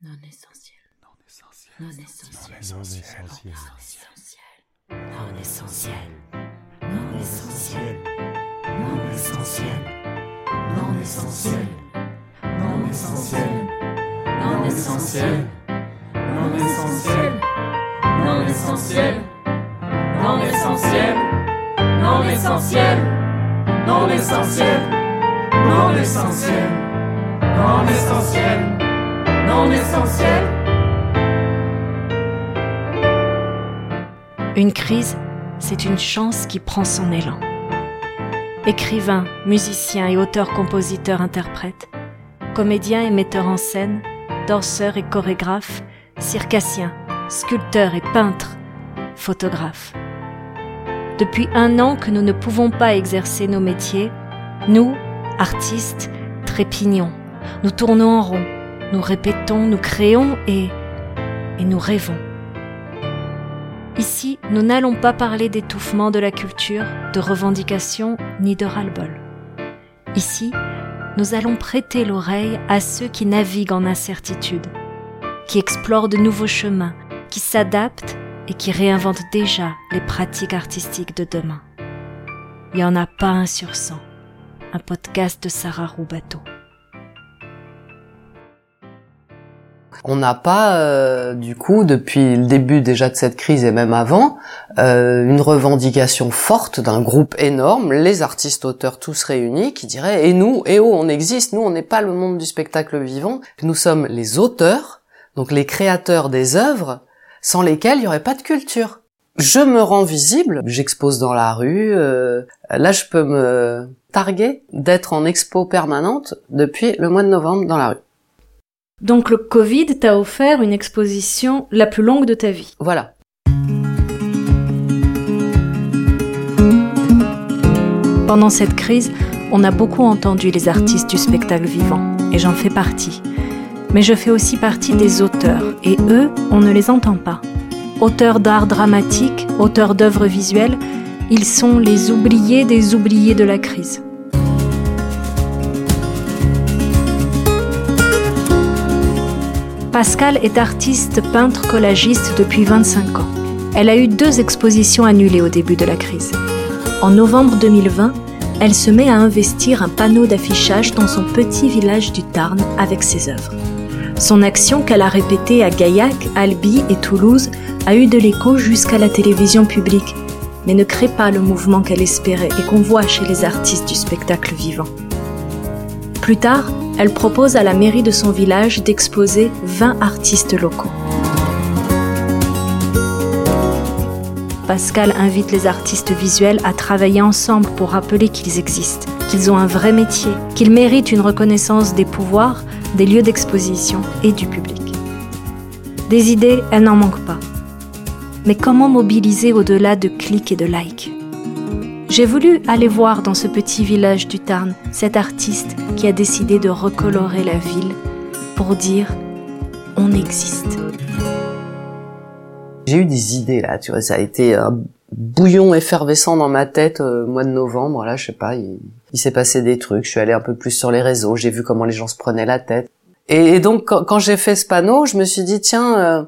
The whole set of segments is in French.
Non essentiel. Non essentiel. Non essentiel. Non essentiel. Non essentiel. Non essentiel. Non essentiel. Non essentiel. Non essentiel. Non essentiel. Non essentiel. Non essentiel. Non essentiel. Non essentiel. Non essentiel. Non essentiel. Non essentiel. Une crise, c'est une chance qui prend son élan. Écrivains, musiciens et auteurs-compositeurs interprètes, comédiens et metteurs en scène, danseurs et chorégraphes, circassiens, sculpteurs et peintres, photographes. Depuis un an que nous ne pouvons pas exercer nos métiers, nous, artistes, trépignons, nous tournons en rond, nous répétons, nous créons et, et nous rêvons. Ici, nous n'allons pas parler d'étouffement de la culture, de revendication ni de ras-le-bol. Ici, nous allons prêter l'oreille à ceux qui naviguent en incertitude, qui explorent de nouveaux chemins, qui s'adaptent et qui réinventent déjà les pratiques artistiques de demain. Il n'y en a pas un sur cent. Un podcast de Sarah Roubateau. On n'a pas, euh, du coup, depuis le début déjà de cette crise et même avant, euh, une revendication forte d'un groupe énorme, les artistes auteurs tous réunis, qui diraient "Et nous, et oh, on existe. Nous, on n'est pas le monde du spectacle vivant. Nous sommes les auteurs, donc les créateurs des œuvres, sans lesquels il n'y aurait pas de culture." Je me rends visible, j'expose dans la rue. euh, là, je peux me targuer d'être en expo permanente depuis le mois de novembre dans la rue. Donc le Covid t'a offert une exposition la plus longue de ta vie. Voilà. Pendant cette crise, on a beaucoup entendu les artistes du spectacle vivant, et j'en fais partie. Mais je fais aussi partie des auteurs, et eux, on ne les entend pas. Auteurs d'art dramatique, auteurs d'œuvres visuelles, ils sont les oubliés des oubliés de la crise. Pascal est artiste peintre collagiste depuis 25 ans. Elle a eu deux expositions annulées au début de la crise. En novembre 2020, elle se met à investir un panneau d'affichage dans son petit village du Tarn avec ses œuvres. Son action qu'elle a répétée à Gaillac, Albi et Toulouse a eu de l'écho jusqu'à la télévision publique, mais ne crée pas le mouvement qu'elle espérait et qu'on voit chez les artistes du spectacle vivant. Plus tard, elle propose à la mairie de son village d'exposer 20 artistes locaux. Pascal invite les artistes visuels à travailler ensemble pour rappeler qu'ils existent, qu'ils ont un vrai métier, qu'ils méritent une reconnaissance des pouvoirs, des lieux d'exposition et du public. Des idées, elle n'en manque pas. Mais comment mobiliser au-delà de clics et de likes? J'ai voulu aller voir dans ce petit village du Tarn cet artiste qui a décidé de recolorer la ville pour dire on existe. J'ai eu des idées là, tu vois, ça a été un bouillon effervescent dans ma tête euh, mois de novembre. Là, je sais pas, il, s'est passé des trucs. Je suis allé un peu plus sur les réseaux, j'ai vu comment les gens se prenaient la tête. Et, donc, quand, quand j'ai fait ce panneau, je me suis dit tiens, euh,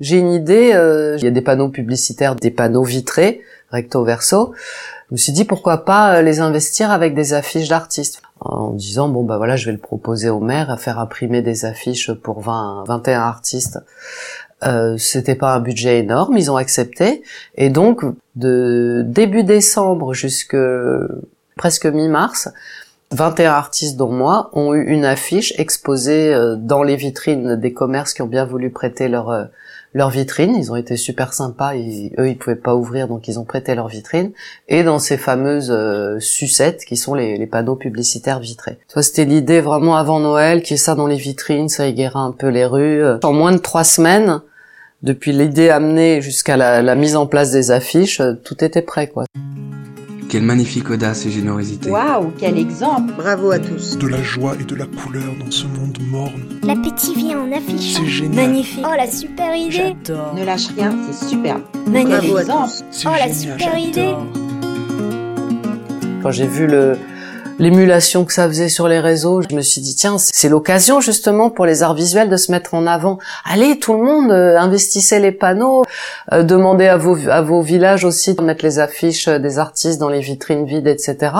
j'ai une idée. euh, il y a des panneaux publicitaires, des panneaux vitrés, recto verso. Je me suis dit pourquoi pas euh, les investir avec des affiches d'artistes. En disant bon bah voilà je vais le proposer au maire à faire imprimer des affiches pour 20 21 artistes. Euh, c'était pas un budget énorme ils ont accepté. Et donc de début décembre jusque presque mi-mars 21 artistes dont moi ont eu une affiche exposée euh, dans les vitrines des commerces qui ont bien voulu prêter leur euh, leur vitrine, ils ont été super sympas, eux ils pouvaient pas ouvrir donc ils ont prêté leur vitrine et dans ces fameuses euh, sucettes qui sont les, les panneaux publicitaires vitrés. Ça c'était l'idée vraiment avant Noël, qui est ça dans les vitrines, ça égayera un peu les rues. En moins de trois semaines, depuis l'idée amenée jusqu'à la, la mise en place des affiches, euh, tout était prêt quoi. Quelle magnifique audace et générosité. Waouh, quel exemple Bravo à tous. De la joie et de la couleur dans ce monde morne. L'appétit vient en affichant. C'est génial. Magnifique. Oh la super idée J'adore. Ne lâche rien, c'est superbe. Magnifique. Bravo à Exemple. tous. C'est Oh la super idée Quand j'ai vu le l'émulation que ça faisait sur les réseaux, je me suis dit tiens, c'est l'occasion justement pour les arts visuels de se mettre en avant. Allez, tout le monde, euh, investissez les panneaux, euh, demandez à vos, à vos villages aussi de mettre les affiches des artistes dans les vitrines vides, etc.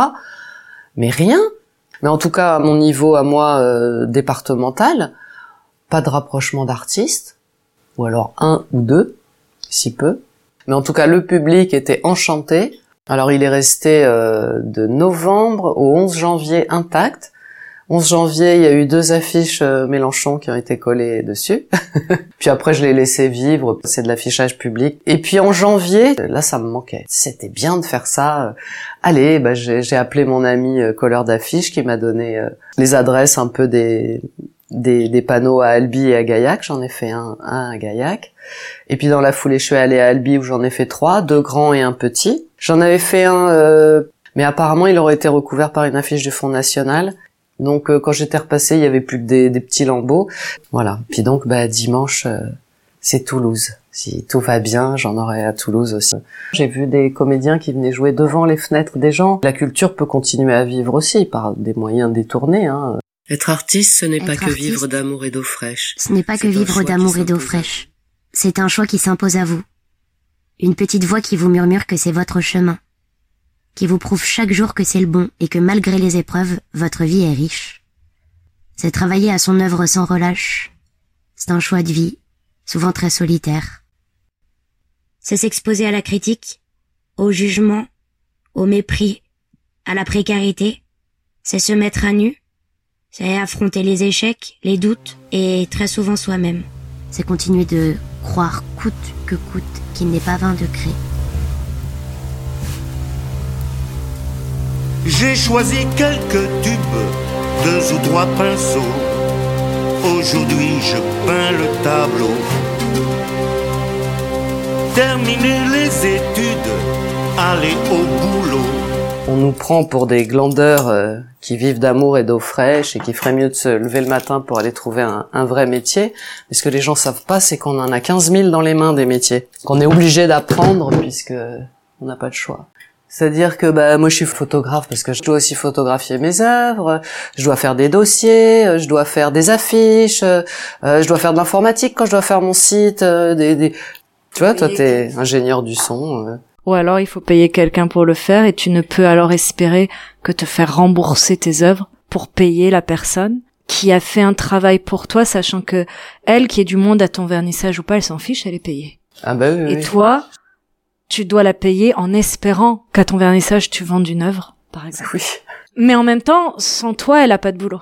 Mais rien. Mais en tout cas, à mon niveau, à moi, euh, départemental, pas de rapprochement d'artistes, ou alors un ou deux, si peu. Mais en tout cas, le public était enchanté. Alors, il est resté euh, de novembre au 11 janvier intact. 11 janvier, il y a eu deux affiches euh, Mélenchon qui ont été collées dessus. puis après, je l'ai laissé vivre. C'est de l'affichage public. Et puis en janvier, là, ça me manquait. C'était bien de faire ça. Allez, bah, j'ai appelé mon ami euh, colleur d'affiches qui m'a donné euh, les adresses un peu des, des, des panneaux à Albi et à Gaillac. J'en ai fait un, un à Gaillac. Et puis dans la foulée, je suis allée à Albi où j'en ai fait trois, deux grands et un petit. J'en avais fait un, euh, mais apparemment il aurait été recouvert par une affiche du Front National. Donc euh, quand j'étais repassée, il y avait plus que des, des petits lambeaux. Voilà. Puis donc bah, dimanche, euh, c'est Toulouse. Si tout va bien, j'en aurai à Toulouse aussi. J'ai vu des comédiens qui venaient jouer devant les fenêtres des gens. La culture peut continuer à vivre aussi par des moyens détournés. Hein. Être artiste, ce n'est pas que vivre d'amour et d'eau fraîche. Ce n'est pas que vivre d'amour et d'eau fraîche. C'est un choix qui s'impose à vous. Une petite voix qui vous murmure que c'est votre chemin. Qui vous prouve chaque jour que c'est le bon et que malgré les épreuves, votre vie est riche. C'est travailler à son œuvre sans relâche. C'est un choix de vie, souvent très solitaire. C'est s'exposer à la critique, au jugement, au mépris, à la précarité. C'est se mettre à nu. C'est affronter les échecs, les doutes et très souvent soi-même. C'est continuer de croire coûte que coûte qu'il n'est pas vain de créer. J'ai choisi quelques tubes, deux ou trois pinceaux. Aujourd'hui, je peins le tableau. Terminer les études, aller au boulot. On nous prend pour des glandeurs euh, qui vivent d'amour et d'eau fraîche et qui feraient mieux de se lever le matin pour aller trouver un, un vrai métier. Mais ce que les gens savent pas, c'est qu'on en a 15 000 dans les mains des métiers. Qu'on est obligé d'apprendre puisque on n'a pas de choix. C'est-à-dire que bah moi je suis photographe parce que je dois aussi photographier mes œuvres, je dois faire des dossiers, je dois faire des affiches, euh, je dois faire de l'informatique quand je dois faire mon site, euh, des, des... tu vois, toi t'es ingénieur du son. euh. Ou alors il faut payer quelqu'un pour le faire et tu ne peux alors espérer que te faire rembourser tes œuvres pour payer la personne qui a fait un travail pour toi, sachant que elle, qui est du monde à ton vernissage ou pas, elle s'en fiche, elle est payée. Ah bah oui. Et oui. toi, tu dois la payer en espérant qu'à ton vernissage tu vendes une œuvre, par exemple. Oui. Mais en même temps, sans toi, elle a pas de boulot.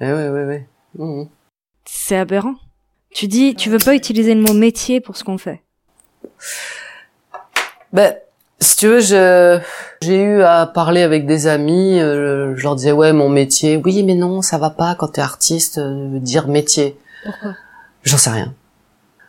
Eh oui, oui, oui. Mhm. C'est aberrant. Tu dis, tu veux pas utiliser le mot métier pour ce qu'on fait. Ben, si tu veux, je j'ai eu à parler avec des amis. euh, je leur disais ouais, mon métier. Oui, mais non, ça va pas quand t'es artiste euh, dire métier. Pourquoi? J'en sais rien.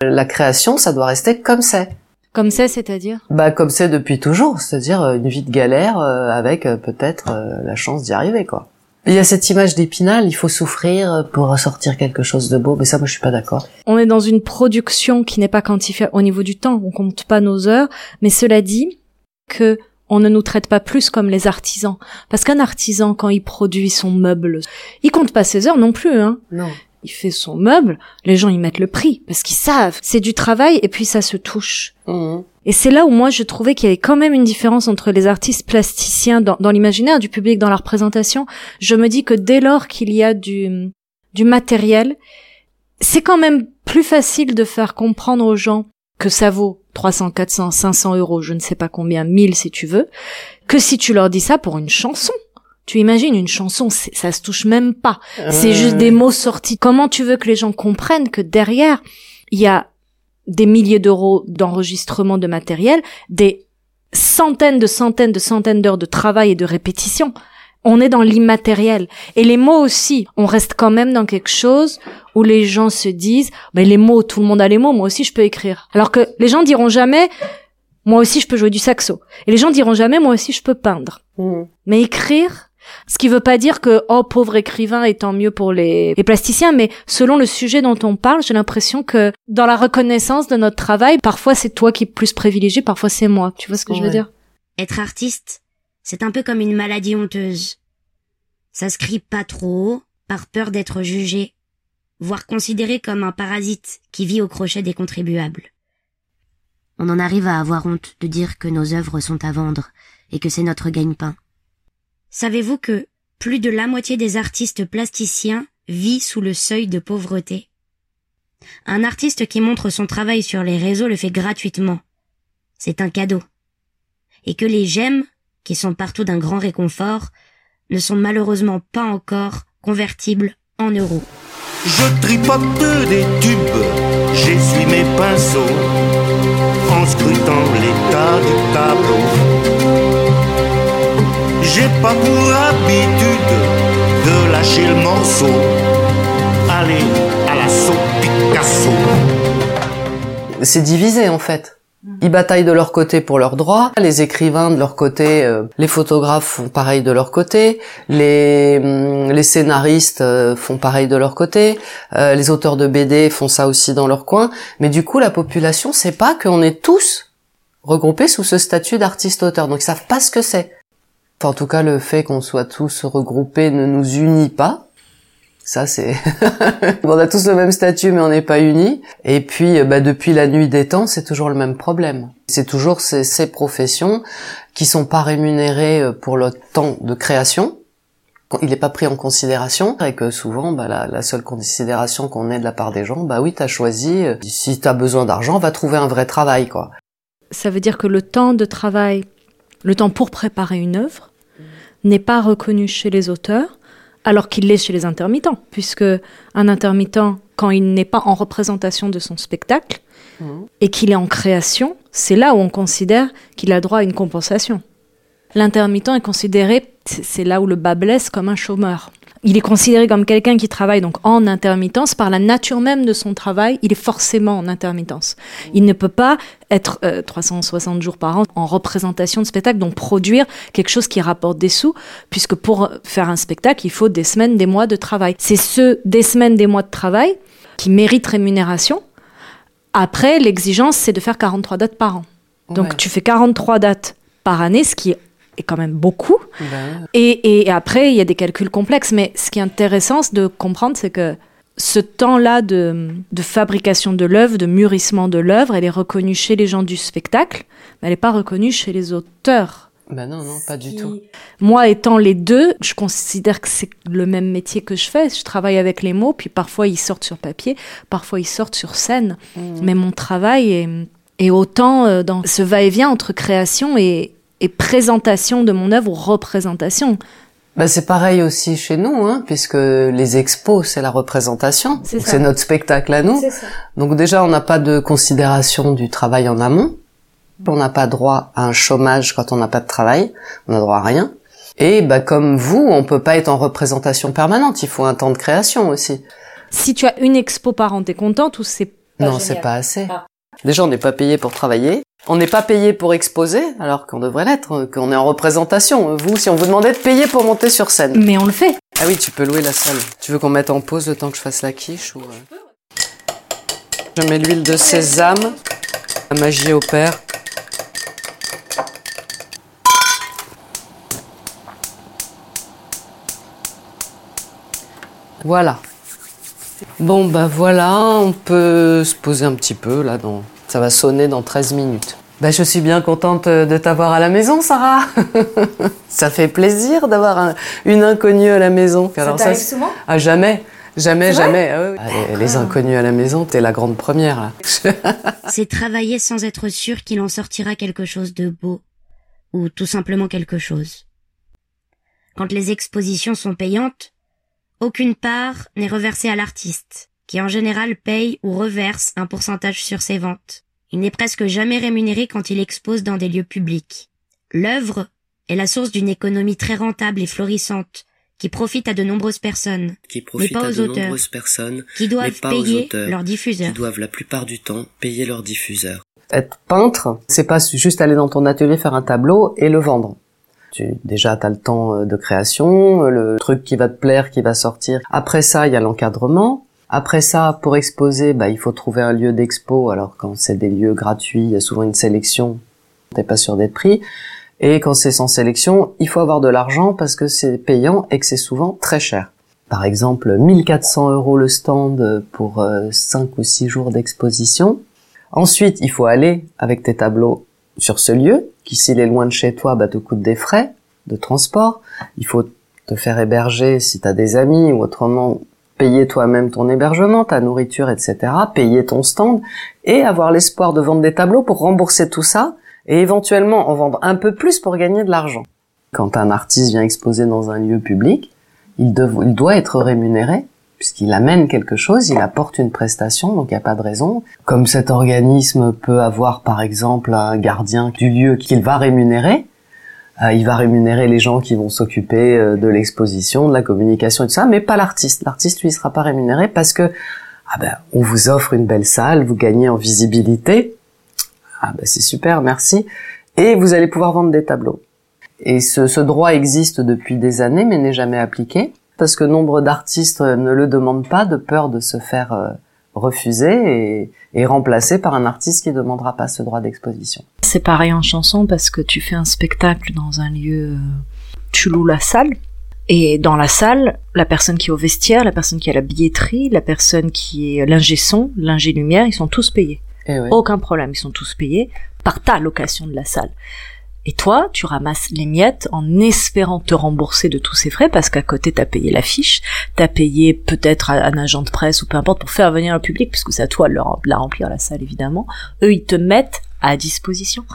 La création, ça doit rester comme c'est. Comme ça, c'est-à-dire? Bah comme c'est depuis toujours, c'est-à-dire euh, une vie de galère euh, avec peut-être la chance d'y arriver quoi. Il y a cette image d'épinal, il faut souffrir pour ressortir quelque chose de beau, mais ça moi je suis pas d'accord. On est dans une production qui n'est pas quantifiable au niveau du temps, on compte pas nos heures, mais cela dit que on ne nous traite pas plus comme les artisans. Parce qu'un artisan, quand il produit son meuble, il compte pas ses heures non plus, hein. Non. Il fait son meuble, les gens y mettent le prix, parce qu'ils savent. C'est du travail, et puis ça se touche. Mhm. Et c'est là où moi je trouvais qu'il y avait quand même une différence entre les artistes plasticiens dans, dans l'imaginaire du public, dans la représentation. Je me dis que dès lors qu'il y a du, du matériel, c'est quand même plus facile de faire comprendre aux gens que ça vaut 300, 400, 500 euros, je ne sais pas combien, 1000 si tu veux, que si tu leur dis ça pour une chanson. Tu imagines une chanson, ça se touche même pas. C'est Euh, juste des mots sortis. Comment tu veux que les gens comprennent que derrière, il y a des milliers d'euros d'enregistrement de matériel, des centaines de centaines de centaines d'heures de travail et de répétition. On est dans l'immatériel. Et les mots aussi, on reste quand même dans quelque chose où les gens se disent, ben les mots, tout le monde a les mots, moi aussi je peux écrire. Alors que les gens diront jamais, moi aussi je peux jouer du saxo. Et les gens diront jamais, moi aussi je peux peindre. Mhm. Mais écrire, ce qui veut pas dire que, oh, pauvre écrivain, et tant mieux pour les, les plasticiens, mais selon le sujet dont on parle, j'ai l'impression que dans la reconnaissance de notre travail, parfois c'est toi qui es plus privilégié, parfois c'est moi. Tu vois ce que je veux dire? Être artiste, c'est un peu comme une maladie honteuse. Ça se crie pas trop haut, par peur d'être jugé, voire considéré comme un parasite qui vit au crochet des contribuables. On en arrive à avoir honte de dire que nos œuvres sont à vendre et que c'est notre gagne-pain. Savez-vous que plus de la moitié des artistes plasticiens vit sous le seuil de pauvreté? Un artiste qui montre son travail sur les réseaux le fait gratuitement. C'est un cadeau. Et que les j'aime, qui sont partout d'un grand réconfort, ne sont malheureusement pas encore convertibles en euros. Je tripote des tubes, j'essuie mes pinceaux en scrutant l'état du tableau. J'ai pas pour de lâcher le morceau. Allez à Picasso. C'est divisé en fait. Ils bataillent de leur côté pour leurs droits, les écrivains de leur côté, euh, les photographes font pareil de leur côté, les, hum, scénaristes euh, font pareil de leur côté, euh, les auteurs de BD font ça aussi dans leur coin, mais du coup la population sait pas qu'on est tous regroupés sous ce statut d'artiste-auteur, donc ils savent pas ce que c'est. En tout cas, le fait qu'on soit tous regroupés ne nous unit pas. Ça, c'est... on a tous le même statut, mais on n'est pas unis. Et puis, euh, bah, depuis la nuit des temps, c'est toujours le même problème. C'est toujours ces, ces professions qui sont pas rémunérées euh, pour le temps de création. Il n'est pas pris en considération et que souvent, bah, la, la seule considération qu'on ait de la part des gens, bah oui, t'as choisi. euh, Si t'as besoin d'argent, va trouver un vrai travail, quoi. Ça veut dire que le temps de travail, le temps pour préparer une œuvre, n'est pas reconnu chez les auteurs, alors qu'il l'est chez les intermittents, puisque un intermittent, quand il n'est pas en représentation de son spectacle et qu'il est en création, c'est là où on considère qu'il a droit à une compensation. L'intermittent est considéré, c'est c'est là où le bas blesse, comme un chômeur. Il est considéré comme quelqu'un qui travaille donc en intermittence par la nature même de son travail. Il est forcément en intermittence. Il ne peut pas être euh, 360 jours par an en représentation de spectacle, donc produire quelque chose qui rapporte des sous, puisque pour faire un spectacle, il faut des semaines, des mois de travail. C'est ce des semaines, des mois de travail qui méritent rémunération. Après, l'exigence, c'est de faire 43 dates par an. Donc Ouais. tu fais 43 dates par année, ce qui est est quand même beaucoup. Ben, Et, et après, il y a des calculs complexes. Mais ce qui est intéressant de comprendre, c'est que ce temps-là de, de fabrication de l'œuvre, de mûrissement de l'œuvre, elle est reconnue chez les gens du spectacle, mais elle n'est pas reconnue chez les auteurs. ben non, non, pas du tout. Moi, étant les deux, je considère que c'est le même métier que je fais. Je travaille avec les mots, puis parfois ils sortent sur papier, parfois ils sortent sur scène. Mais mon travail est, est autant euh, dans ce va-et-vient entre création et, et présentation de mon œuvre ou représentation. Bah, c'est pareil aussi chez nous, hein, puisque les expos, c'est la représentation. C'est notre spectacle à nous. Donc déjà, on n'a pas de considération du travail en amont. On n'a pas droit à un chômage quand on n'a pas de travail. On n'a droit à rien. Et bah, comme vous, on peut pas être en représentation permanente. Il faut un temps de création aussi. Si tu as une expo par an, t'es contente ou c'est pas non, c'est pas assez. Ah. Déjà, on n'est pas payé pour travailler. On n'est pas payé pour exposer, alors qu'on devrait l'être, euh, qu'on est en représentation. Vous, si on vous demandait de payer pour monter sur scène. Mais on le fait. Ah oui, tu peux louer la salle. Tu veux qu'on mette en pause le temps que je fasse la quiche ou euh Je mets l'huile de sésame. La magie opère. Voilà. Bon bah voilà, on peut se poser un petit peu là dans ça va sonner dans 13 minutes. Bah je suis bien contente euh, de t'avoir à la maison Sarah. ça fait plaisir d'avoir un- une inconnue à la maison. Alors ça, c'est- souvent ah, jamais, jamais, jamais. Ah, oui. Ah, les, les inconnus à la maison, t'es la grande première là. C'est travailler sans être sûr qu'il en sortira quelque chose de beau, ou tout simplement quelque chose. Quand les expositions sont payantes, aucune part n'est reversée à l'artiste, qui en général paye ou reverse un pourcentage sur ses ventes. Il n'est presque jamais rémunéré quand il expose dans des lieux publics. L'œuvre est la source d'une économie très rentable et florissante, qui profite à de nombreuses personnes, qui profitent pas aux de auteurs, nombreuses personnes, qui doivent pas payer auteurs, leurs diffuseurs. doivent la plupart du temps payer leurs diffuseurs. Être peintre, c'est pas juste aller dans ton atelier faire un tableau et le vendre. Tu, déjà, t'as le temps euh, de création, le truc qui va te plaire, qui va sortir. Après ça, il y a l'encadrement. Après ça, pour exposer, bah, il faut trouver un lieu d'expo. Alors, quand c'est des lieux gratuits, il y a souvent une sélection. T'es pas sûr d'être pris. Et quand c'est sans sélection, il faut avoir de l'argent parce que c'est payant et que c'est souvent très cher. Par exemple, 1400 euros le stand pour 5 ou 6 jours d'exposition. Ensuite, il faut aller avec tes tableaux sur ce lieu, qui s'il est loin de chez toi, bah, te coûte des frais de transport. Il faut te faire héberger si tu as des amis ou autrement payer toi-même ton hébergement, ta nourriture, etc., payer ton stand et avoir l'espoir de vendre des tableaux pour rembourser tout ça et éventuellement en vendre un peu plus pour gagner de l'argent. Quand un artiste vient exposer dans un lieu public, il, doit être rémunéré puisqu'il amène quelque chose, il apporte une prestation, donc il n'y a pas de raison. Comme cet organisme peut avoir par exemple un gardien du lieu qu'il va rémunérer, il va rémunérer les gens qui vont s'occuper euh, de l'exposition, de la communication et tout ça, mais pas l'artiste. L'artiste lui sera pas rémunéré parce que ah ben on vous offre une belle salle, vous gagnez en visibilité. Ah ben c'est super, merci. Et vous allez pouvoir vendre des tableaux. Et ce, droit existe depuis des années mais n'est jamais appliqué parce que nombre d'artistes ne le demandent pas de peur de se faire euh, refuser et, et remplacé par un artiste qui demandera pas ce droit d'exposition. C'est pareil en chanson parce que tu fais un spectacle dans un lieu, euh, tu loues la salle. Et dans la salle, la personne qui est au vestiaire, la personne qui est à la billetterie, la personne qui est l'ingé son, l'ingé lumière, ils sont tous payés. Eh. Aucun problème, ils sont tous payés par ta location de la salle. Et toi, tu ramasses les miettes en espérant te rembourser de tous ces frais parce qu'à côté, t'as payé l'affiche, t'as payé peut-être un agent de presse ou peu importe pour faire venir le public puisque c'est à toi de la remplir la salle évidemment. Eux, ils te mettent à disposition.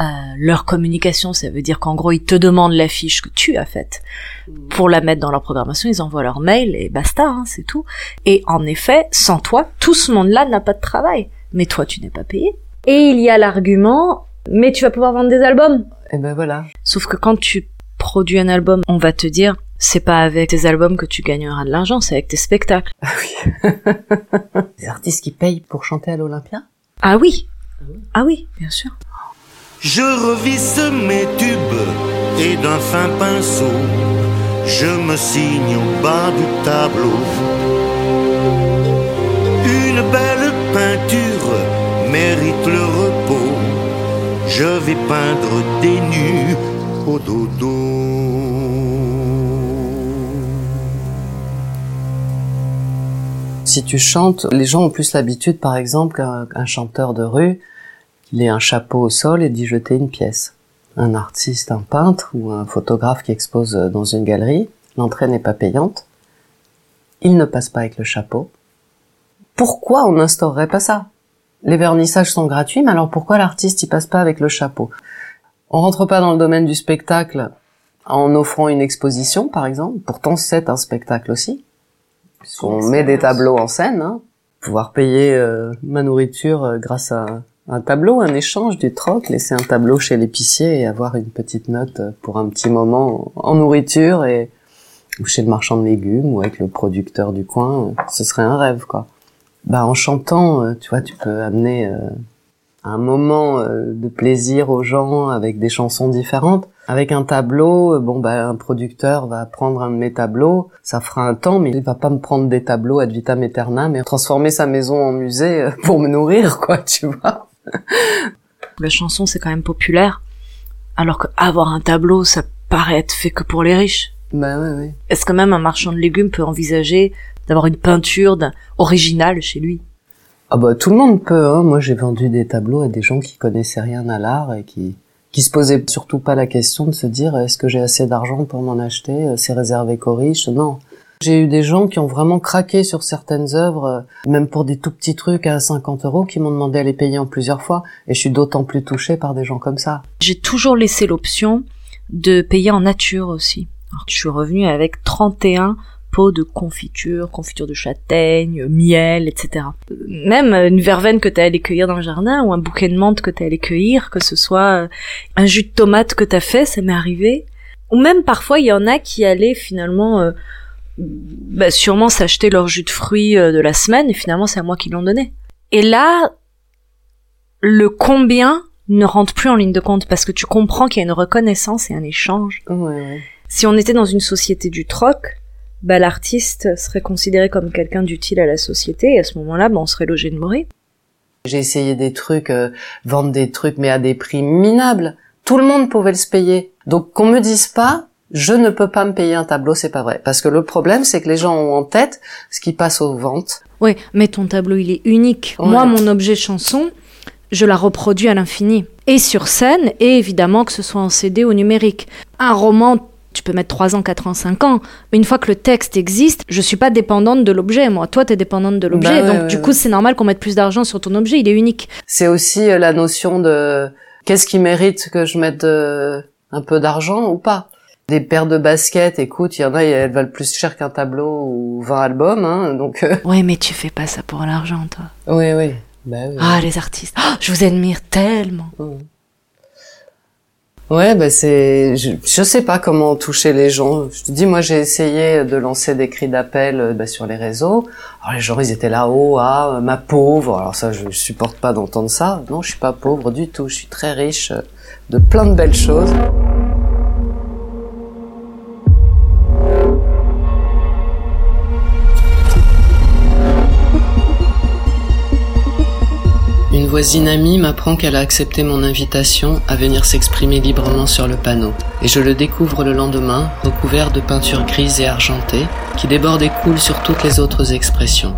Euh, leur communication, ça veut dire qu'en gros, ils te demandent l'affiche que tu as faite pour la mettre dans leur programmation. Ils envoient leur mail et basta, hein, c'est tout. Et en effet, sans toi, tout ce monde-là n'a pas de travail. Mais toi, tu n'es pas payé. Et il y a l'argument, mais tu vas pouvoir vendre des albums. Et ben voilà. Sauf que quand tu produis un album, on va te dire, c'est pas avec tes albums que tu gagneras de l'argent, c'est avec tes spectacles. Ah oui. des artistes qui payent pour chanter à l'Olympia? Ah oui. Ah oui, bien sûr. Je revisse mes tubes et d'un fin pinceau, je me signe au bas du tableau. Une belle peinture mérite le repos. Je vais peindre des nus au dodo. Si tu chantes, les gens ont plus l'habitude, par exemple, qu'un un chanteur de rue, il ait un chapeau au sol et d'y jeter une pièce. Un artiste, un peintre ou un photographe qui expose dans une galerie, l'entrée n'est pas payante. Il ne passe pas avec le chapeau. Pourquoi on n'instaurerait pas ça? Les vernissages sont gratuits, mais alors pourquoi l'artiste y passe pas avec le chapeau? On rentre pas dans le domaine du spectacle en offrant une exposition, par exemple. Pourtant, c'est un spectacle aussi. Puisqu'on met des tableaux en scène, hein. pouvoir payer euh, ma nourriture euh, grâce à un tableau, un échange, du troc, laisser un tableau chez l'épicier et avoir une petite note pour un petit moment en nourriture et ou chez le marchand de légumes ou avec le producteur du coin, ce serait un rêve quoi. Bah en chantant, euh, tu vois, tu peux amener euh, un moment euh, de plaisir aux gens avec des chansons différentes. Avec un tableau, bon bah un producteur va prendre un de mes tableaux, ça fera un temps, mais il va pas me prendre des tableaux ad vitam aeternam et transformer sa maison en musée pour me nourrir quoi, tu vois. La chanson, c'est quand même populaire. Alors qu'avoir un tableau, ça paraît être fait que pour les riches. Bah ouais, ouais. Est-ce que même un marchand de légumes peut envisager d'avoir une peinture originale chez lui? Ah bah tout le monde peut. Hein. Moi, j'ai vendu des tableaux à des gens qui connaissaient rien à l'art et qui qui se posaient surtout pas la question de se dire est-ce que j'ai assez d'argent pour m'en acheter? C'est réservé qu'aux riches? Non. J'ai eu des gens qui ont vraiment craqué sur certaines œuvres, même pour des tout petits trucs à 50 euros, qui m'ont demandé à les payer en plusieurs fois. Et je suis d'autant plus touchée par des gens comme ça. J'ai toujours laissé l'option de payer en nature aussi. Alors, je suis revenue avec 31 pots de confiture, confiture de châtaigne, miel, etc. Même une verveine que t'es allé cueillir dans le jardin ou un bouquet de menthe que t'es allé cueillir, que ce soit un jus de tomate que t'as fait, ça m'est arrivé. Ou même parfois il y en a qui allaient finalement euh, bah, sûrement s'acheter leur jus de fruits euh, de la semaine et finalement c'est à moi qui l'ont donné. Et là, le combien ne rentre plus en ligne de compte parce que tu comprends qu'il y a une reconnaissance et un échange. Ouais, ouais. Si on était dans une société du troc, bah l'artiste serait considéré comme quelqu'un d'utile à la société et à ce moment-là, bah, on serait logé de mourir. J'ai essayé des trucs, euh, vendre des trucs mais à des prix minables. tout le monde pouvait le se payer. Donc qu'on me dise pas, je ne peux pas me payer un tableau, c'est pas vrai. Parce que le problème, c'est que les gens ont en tête ce qui passe aux ventes. Oui, mais ton tableau, il est unique. Ouais. Moi, mon objet chanson, je la reproduis à l'infini. Et sur scène, et évidemment que ce soit en CD ou numérique. Un roman, tu peux mettre 3 ans, 4 ans, 5 ans. Mais une fois que le texte existe, je suis pas dépendante de l'objet. Moi, toi, tu es dépendante de l'objet. Bah donc, ouais, du ouais. coup, c'est normal qu'on mette plus d'argent sur ton objet. Il est unique. C'est aussi euh, la notion de qu'est-ce qui mérite que je mette euh, un peu d'argent ou pas? Des paires de baskets, écoute, il y en a, elles valent plus cher qu'un tableau ou 20 albums, hein, donc... euh, Ouais, mais tu fais pas ça pour l'argent, toi. Oui, oui. Bah oui. Ah, les artistes. Ah, je vous admire tellement. Ouais, bah c'est, je, je sais pas comment toucher les gens. Je te dis, moi j'ai essayé de lancer des cris d'appel euh, bah, sur les réseaux. Alors les gens ils étaient là, oh ah ma pauvre. Alors ça je supporte pas d'entendre ça. Non, je suis pas pauvre du tout. Je suis très riche euh, de plein de belles choses. Voisine amie m'apprend qu'elle a accepté mon invitation à venir s'exprimer librement sur le panneau, et je le découvre le lendemain, recouvert de peinture grise et argentée, qui déborde et coule sur toutes les autres expressions.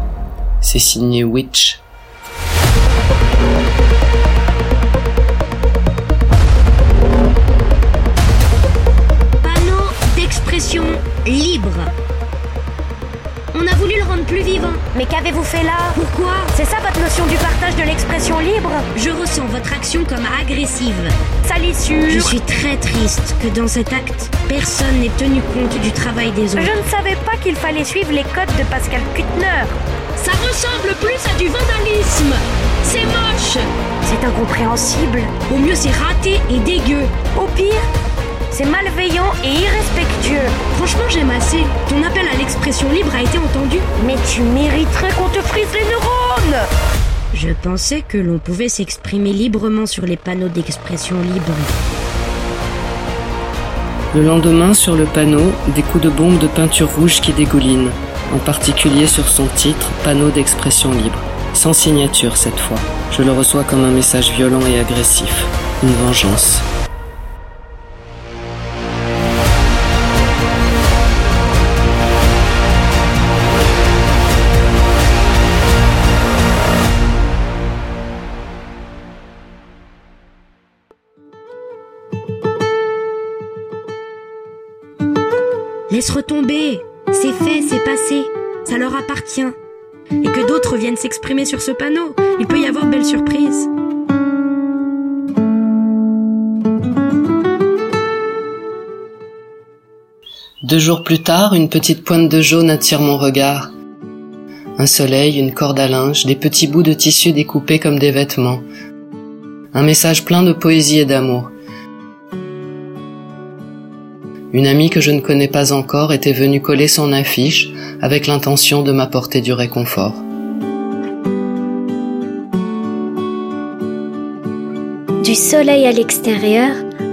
C'est signé Witch. Qu'avez-vous fait là Pourquoi C'est ça votre notion du partage de l'expression libre Je ressens votre action comme agressive. Salissure Je suis très triste que dans cet acte, personne n'ait tenu compte du travail des Je autres. ne savais pas qu'il fallait suivre les codes de Pascal Kuttner. Ça ressemble plus à du vandalisme. C'est moche. C'est incompréhensible. Au mieux, c'est raté et dégueu. Au pire, c'est malveillant et irrespectueux. Franchement, j'aime assez. Ton appel à l'expression libre a été entendu. Mais tu mériterais qu'on te frise les neurones Je pensais que l'on pouvait s'exprimer librement sur les panneaux d'expression libre. Le lendemain, sur le panneau, des coups de bombe de peinture rouge qui dégoulinent, en particulier sur son titre, panneau d'expression libre. Sans signature cette fois. Je le reçois comme un message violent et agressif. Une vengeance. Retomber. C'est fait, c'est passé. Ça leur appartient. Et que d'autres viennent s'exprimer sur ce panneau. Il peut y avoir de belles surprises. Deux jours plus tard, une petite pointe de jaune attire mon regard. Un soleil, une corde à linge, des petits bouts de tissu découpés comme des vêtements. Un message plein de poésie et d'amour. Une amie que je ne connais pas encore était venue coller son affiche avec l'intention de m'apporter du réconfort. Du soleil à l'extérieur,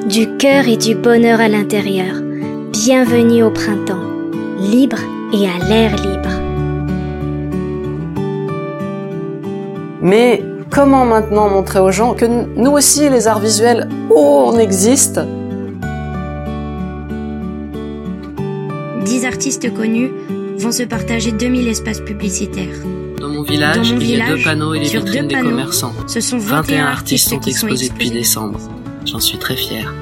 du cœur et du bonheur à l'intérieur. Bienvenue au printemps, libre et à l'air libre. Mais comment maintenant montrer aux gens que nous aussi, les arts visuels, oh, on existe? Artistes connus vont se partager 2000 espaces publicitaires. Dans mon village, Dans mon il y a deux panneaux et les sur vitrines deux des panneaux, commerçants. Ce sont 21 21 artistes sont qui sont exposés depuis exposés. décembre. J'en suis très fier.